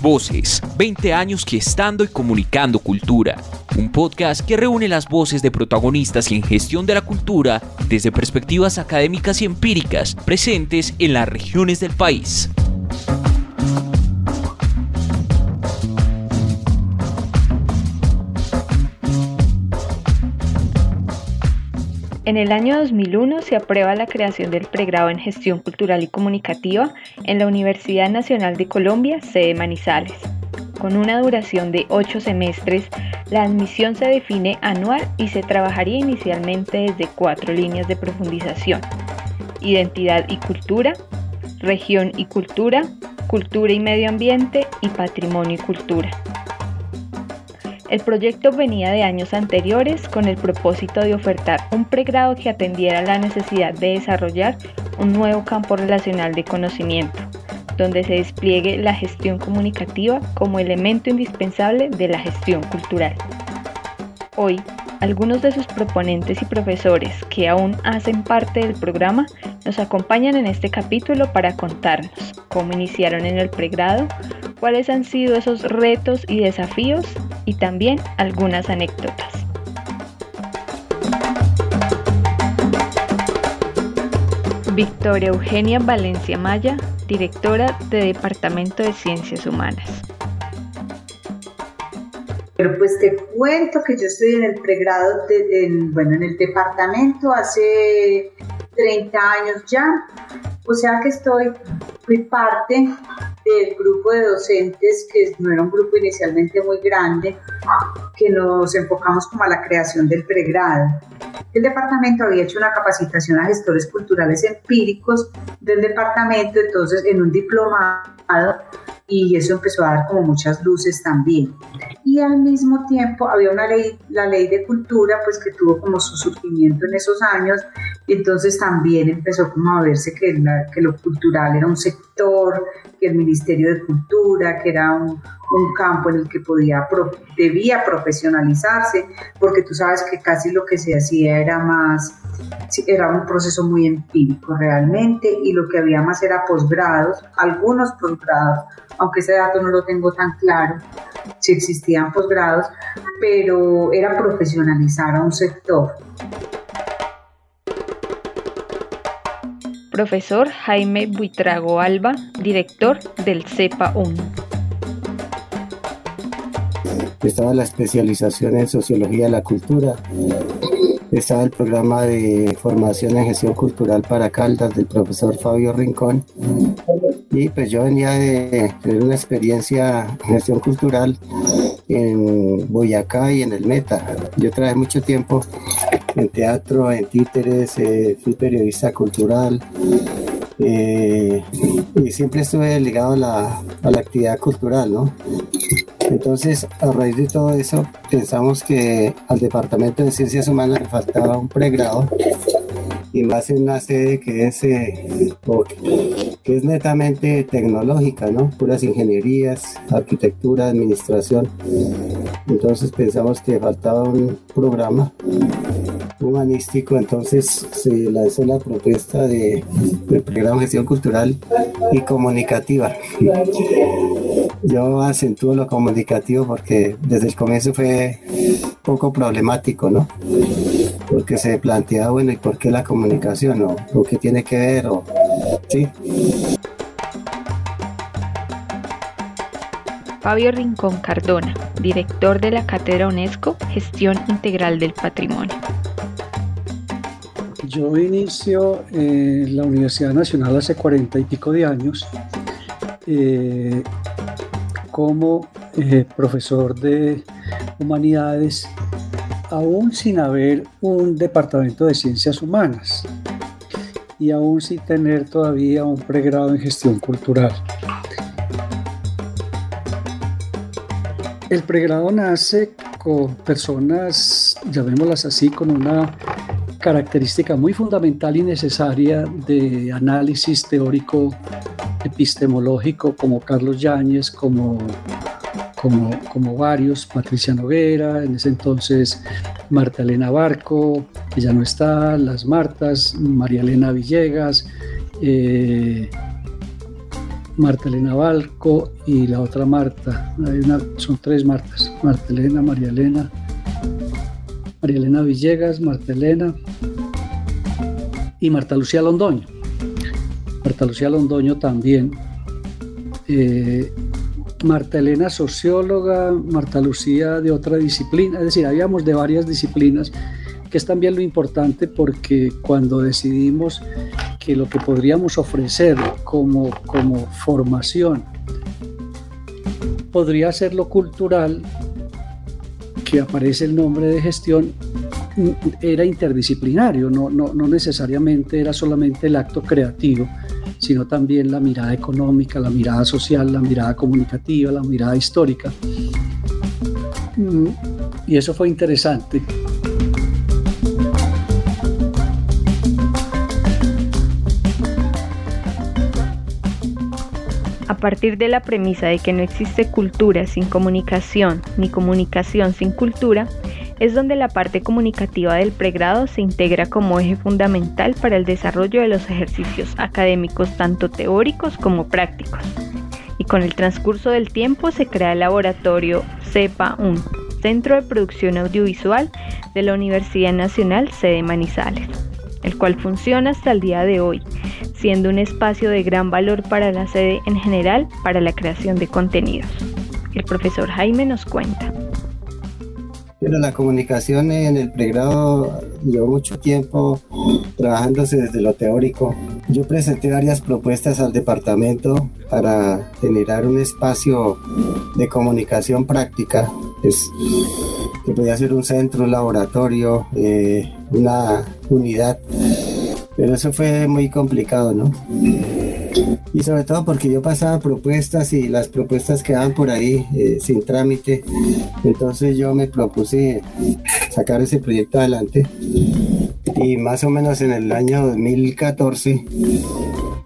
Voces, 20 años gestando y comunicando cultura. Un podcast que reúne las voces de protagonistas en gestión de la cultura desde perspectivas académicas y empíricas presentes en las regiones del país. En el año 2001 se aprueba la creación del pregrado en Gestión Cultural y Comunicativa en la Universidad Nacional de Colombia, sede Manizales. Con una duración de ocho semestres, la admisión se define anual y se trabajaría inicialmente desde cuatro líneas de profundización. Identidad y cultura, región y cultura, cultura y medio ambiente y patrimonio y cultura. El proyecto venía de años anteriores con el propósito de ofertar un pregrado que atendiera la necesidad de desarrollar un nuevo campo relacional de conocimiento, donde se despliegue la gestión comunicativa como elemento indispensable de la gestión cultural. Hoy, algunos de sus proponentes y profesores que aún hacen parte del programa nos acompañan en este capítulo para contarnos cómo iniciaron en el pregrado, cuáles han sido esos retos y desafíos y también algunas anécdotas. Victoria Eugenia Valencia Maya, directora de Departamento de Ciencias Humanas. Pero pues te cuento que yo estoy en el pregrado, bueno, en el departamento hace 30 años ya, o sea que estoy, fui parte del grupo de docentes, que no era un grupo inicialmente muy grande, que nos enfocamos como a la creación del pregrado. El departamento había hecho una capacitación a gestores culturales empíricos del departamento, entonces en un diplomado, y eso empezó a dar como muchas luces también. Y al mismo tiempo había una ley, la ley de cultura, pues que tuvo como su surgimiento en esos años, y entonces también empezó como a verse que, que lo cultural era un sector, que el Ministerio de Cultura, que era un, un campo en el que podía, debía profesionalizarse, porque tú sabes que casi lo que se hacía era más, era un proceso muy empírico realmente, y lo que había más era posgrados, algunos posgrados, aunque ese dato no lo tengo tan claro, si existían posgrados, pero era profesionalizar a un sector. Profesor Jaime Buitrago Alba, director del CEPA 1 estaba la especialización en sociología de la cultura, estaba el programa de formación en gestión cultural para Caldas del profesor Fabio Rincón y pues yo venía de tener una experiencia en gestión cultural en Boyacá y en el Meta. Yo trabajé mucho tiempo en teatro, en títeres, eh, fui periodista cultural, eh, y siempre estuve ligado a la, a la, actividad cultural, ¿no? Entonces, a raíz de todo eso, pensamos que al Departamento de Ciencias Humanas le faltaba un pregrado y más en una sede que es, eh, que es netamente tecnológica, ¿no? Puras ingenierías, arquitectura, administración. Entonces pensamos que faltaba un programa humanístico, entonces se lanzó la propuesta de, del programa de gestión cultural y comunicativa. Yo acentúo lo comunicativo porque desde el comienzo fue poco problemático, ¿no? Porque se planteaba, bueno, ¿y por qué la comunicación? ¿O, o qué tiene que ver? O, ¿sí? Fabio Rincón Cardona, director de la Cátedra UNESCO Gestión Integral del Patrimonio. Yo inicio en la Universidad Nacional hace cuarenta y pico de años eh, como eh, profesor de humanidades, aún sin haber un departamento de ciencias humanas y aún sin tener todavía un pregrado en gestión cultural. El pregrado nace con personas, llamémoslas así, con una característica muy fundamental y necesaria de análisis teórico epistemológico como Carlos Yáñez, como, como, como varios, Patricia Noguera, en ese entonces Marta Elena Barco, que ya no está, las Martas, María Elena Villegas, eh, Marta Elena Balco y la otra Marta. son tres Martas, Marta Elena, María Elena, María Elena Villegas, Marta Elena y Marta Lucía Londoño. Marta Lucía Londoño también. Eh, Marta Elena socióloga, Marta Lucía de otra disciplina, es decir, habíamos de varias disciplinas, que es también lo importante porque cuando decidimos que lo que podríamos ofrecer como, como formación podría ser lo cultural, que aparece el nombre de gestión, era interdisciplinario, no, no, no necesariamente era solamente el acto creativo, sino también la mirada económica, la mirada social, la mirada comunicativa, la mirada histórica. Mm, y eso fue interesante. A partir de la premisa de que no existe cultura sin comunicación, ni comunicación sin cultura, es donde la parte comunicativa del pregrado se integra como eje fundamental para el desarrollo de los ejercicios académicos tanto teóricos como prácticos. Y con el transcurso del tiempo se crea el laboratorio CEPA 1, Centro de Producción Audiovisual de la Universidad Nacional Sede Manizales, el cual funciona hasta el día de hoy, siendo un espacio de gran valor para la sede en general para la creación de contenidos. El profesor Jaime nos cuenta. Pero la comunicación en el pregrado llevó mucho tiempo trabajándose desde lo teórico. Yo presenté varias propuestas al departamento para generar un espacio de comunicación práctica, que podía ser un centro, un laboratorio, eh, una unidad. Pero eso fue muy complicado, ¿no? Y sobre todo porque yo pasaba propuestas y las propuestas quedaban por ahí eh, sin trámite. Entonces yo me propuse sacar ese proyecto adelante y más o menos en el año 2014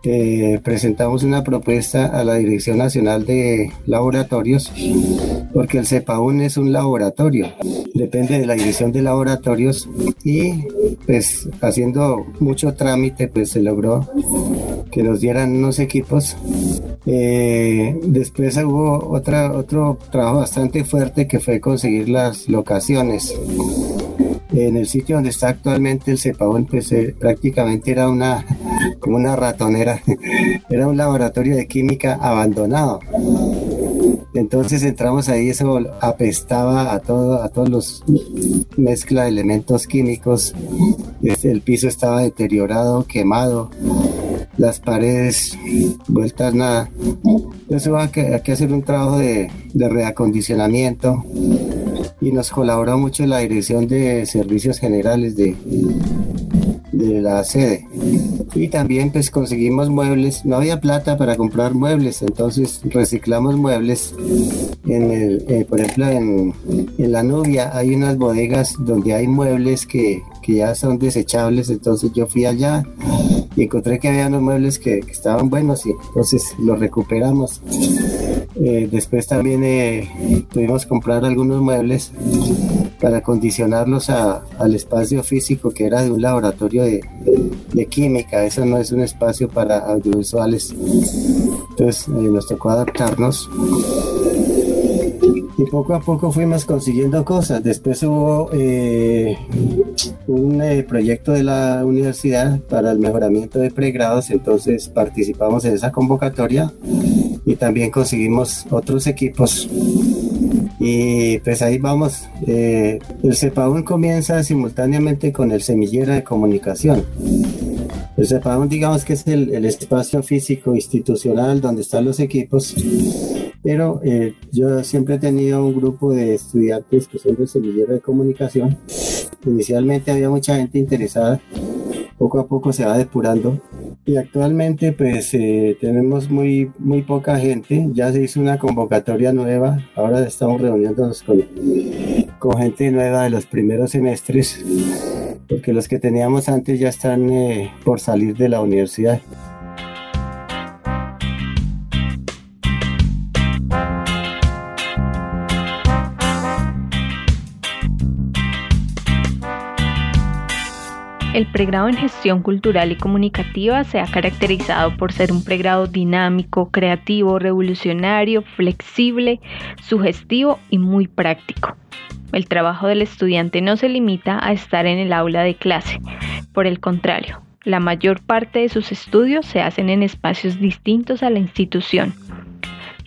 eh, presentamos una propuesta a la Dirección Nacional de Laboratorios, porque el CEPAUN es un laboratorio, depende de la Dirección de Laboratorios y pues haciendo mucho trámite pues se logró que nos dieran unos equipos. Eh, después hubo otra, otro trabajo bastante fuerte que fue conseguir las locaciones en el sitio donde está actualmente el CEPAON, pues eh, prácticamente era una, como una ratonera, era un laboratorio de química abandonado. Entonces entramos ahí, eso apestaba a todo, a todos los mezcla de elementos químicos. Este, el piso estaba deteriorado, quemado, las paredes vueltas nada. Entonces hubo que, que hacer un trabajo de, de reacondicionamiento y nos colaboró mucho la Dirección de Servicios Generales de, de la sede. Y también pues conseguimos muebles, no había plata para comprar muebles, entonces reciclamos muebles. En el, eh, por ejemplo, en, en, la Nubia hay unas bodegas donde hay muebles que, que, ya son desechables, entonces yo fui allá y encontré que había unos muebles que, que estaban buenos y entonces los recuperamos. Eh, después también eh, pudimos comprar algunos muebles para condicionarlos al espacio físico que era de un laboratorio de, química. Eso no es un espacio para audiovisuales. Entonces eh, nos tocó adaptarnos. Y poco a poco fuimos consiguiendo cosas. Después hubo un proyecto de la universidad para el mejoramiento de pregrados, entonces participamos en esa convocatoria y también conseguimos otros equipos. Y pues ahí vamos. Eh, el CEPAUN comienza simultáneamente con el semillero de comunicación. El CEPAUN digamos que es el, espacio físico institucional donde están los equipos, pero eh, yo siempre he tenido un grupo de estudiantes que son de semillero de comunicación. Inicialmente había mucha gente interesada, poco a poco se va depurando y actualmente pues eh, tenemos muy, muy poca gente, ya se hizo una convocatoria nueva, ahora estamos reuniéndonos con, con gente nueva de los primeros semestres, porque los que teníamos antes ya están eh, por salir de la universidad. El pregrado en gestión cultural y comunicativa se ha caracterizado por ser un pregrado dinámico, creativo, revolucionario, flexible, sugestivo y muy práctico. El trabajo del estudiante no se limita a estar en el aula de clase, por el contrario, la mayor parte de sus estudios se hacen en espacios distintos a la institución.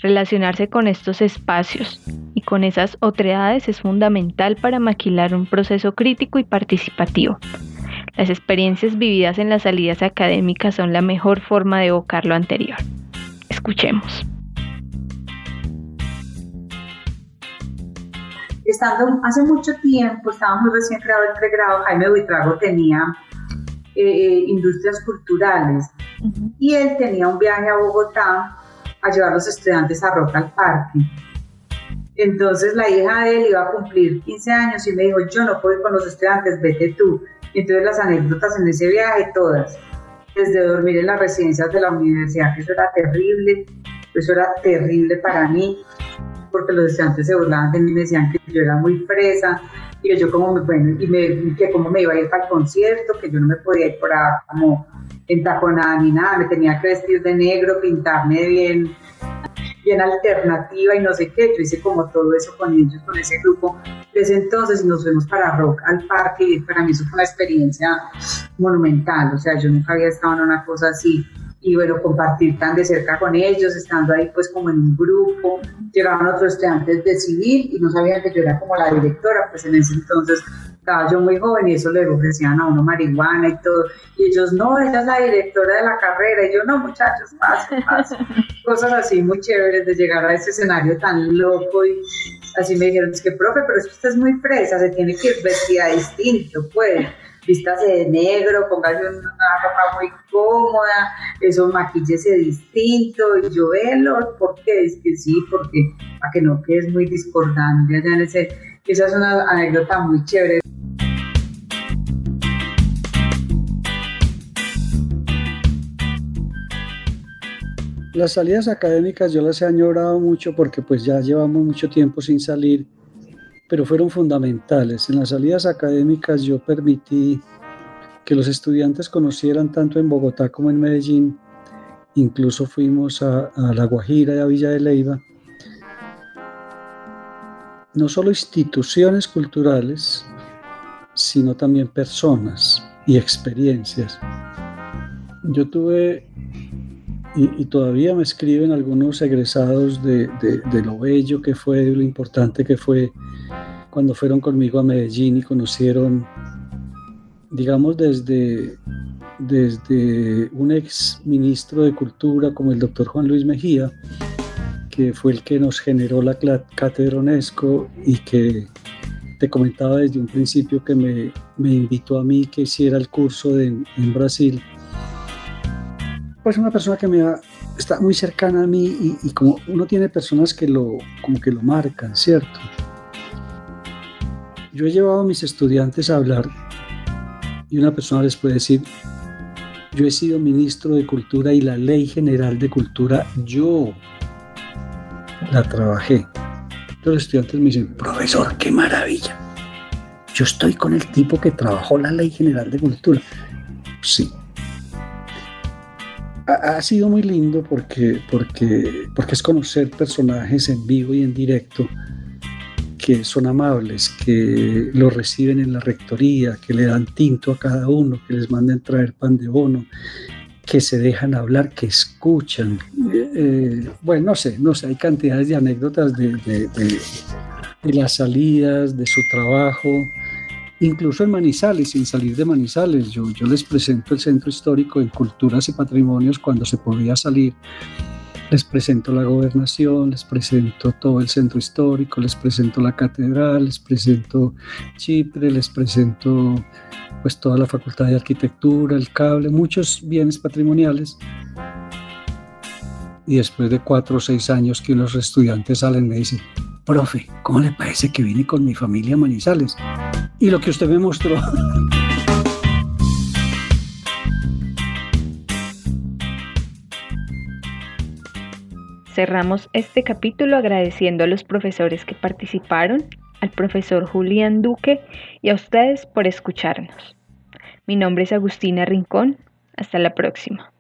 Relacionarse con estos espacios y con esas otredades es fundamental para maquilar un proceso crítico y participativo. Las experiencias vividas en las salidas académicas son la mejor forma de evocar lo anterior. Escuchemos. Estando hace mucho tiempo, estábamos recién creado el pregrado, Jaime Buitrago tenía eh, eh, industrias culturales y él tenía un viaje a Bogotá a llevar a los estudiantes a Roca al Parque. Entonces la hija de él iba a cumplir 15 años y me dijo, yo no puedo ir con los estudiantes, vete tú. Entonces las anécdotas en ese viaje, todas, desde dormir en las residencias de la universidad, que eso era terrible, eso era terrible para mí, porque los estudiantes se burlaban de mí, me decían que yo era muy fresa, y yo como me, bueno, y me, que cómo me iba a ir para el concierto, que yo no me podía ir por ahí como entaconada ni nada, me tenía que vestir de negro, pintarme bien bien alternativa y no sé qué. Yo hice como todo eso con ellos, con ese grupo. Desde entonces nos fuimos para Rock al parque y para mí eso fue una experiencia monumental. O sea, yo nunca había estado en una cosa así y bueno, compartir tan de cerca con ellos, estando ahí pues como en un grupo. Llegaban otros estudiantes de civil y no sabían que yo era como la directora, pues en ese entonces estaba yo muy joven y eso le ofrecían a uno marihuana y todo. Y ellos, no, ella es la directora de la carrera. Y yo, no, muchachos, más, más. Cosas así muy chéveres de llegar a ese escenario tan loco. Y así me dijeron, es que, profe, pero es que usted es muy fresa, se tiene que ir vestida distinto, pues. Vístase de negro, póngase una ropa muy cómoda, eso maquillese distinto. Y yo, velo, ¿por qué? Es que sí, porque para que no quedes muy discordante allá en ese. Esa es una anécdota muy chévere. Las salidas académicas yo las he añorado mucho porque pues ya llevamos mucho tiempo sin salir, pero fueron fundamentales. En las salidas académicas yo permití que los estudiantes conocieran tanto en Bogotá como en Medellín, incluso fuimos a, La Guajira y a Villa de Leyva, no solo instituciones culturales, sino también personas y experiencias. Yo tuve y, todavía me escriben algunos egresados de, lo bello que fue, de lo importante que fue cuando fueron conmigo a Medellín y conocieron, digamos, desde, desde un ex ministro de Cultura como el doctor Juan Luis Mejía, que fue el que nos generó la cátedra UNESCO y que te comentaba desde un principio que me, invitó a mí que hiciera el curso en Brasil pues una persona que me está muy cercana a mí y, como uno tiene personas que lo, como que lo marcan, ¿cierto? Yo he llevado a mis estudiantes a hablar y una persona les puede decir, yo he sido ministro de Cultura y la Ley General de Cultura, yo la trabajé. Los estudiantes me dicen, profesor, qué maravilla. Yo estoy con el tipo que trabajó la Ley General de Cultura. Sí, ha, sido muy lindo porque, porque, porque es conocer personajes en vivo y en directo que son amables, que lo reciben en la rectoría, que le dan tinto a cada uno, que les manden traer pan de bono, que se dejan hablar, que escuchan. Eh, bueno, no sé, no sé, hay cantidades de anécdotas de las salidas, de su trabajo, incluso en Manizales, sin salir de Manizales. Yo, yo les presento el centro histórico en culturas y patrimonios cuando se podía salir. Les presento la gobernación, les presento todo el centro histórico, les presento la catedral, les presento Chipre, les presento pues toda la facultad de arquitectura, el cable, muchos bienes patrimoniales. Y después de cuatro o seis años que unos estudiantes salen me dicen, profe, ¿cómo le parece que vine con mi familia Manizales? Y lo que usted me mostró. Cerramos este capítulo agradeciendo a los profesores que participaron, al profesor Julián Duque y a ustedes por escucharnos. Mi nombre es Agustina Rincón. Hasta la próxima.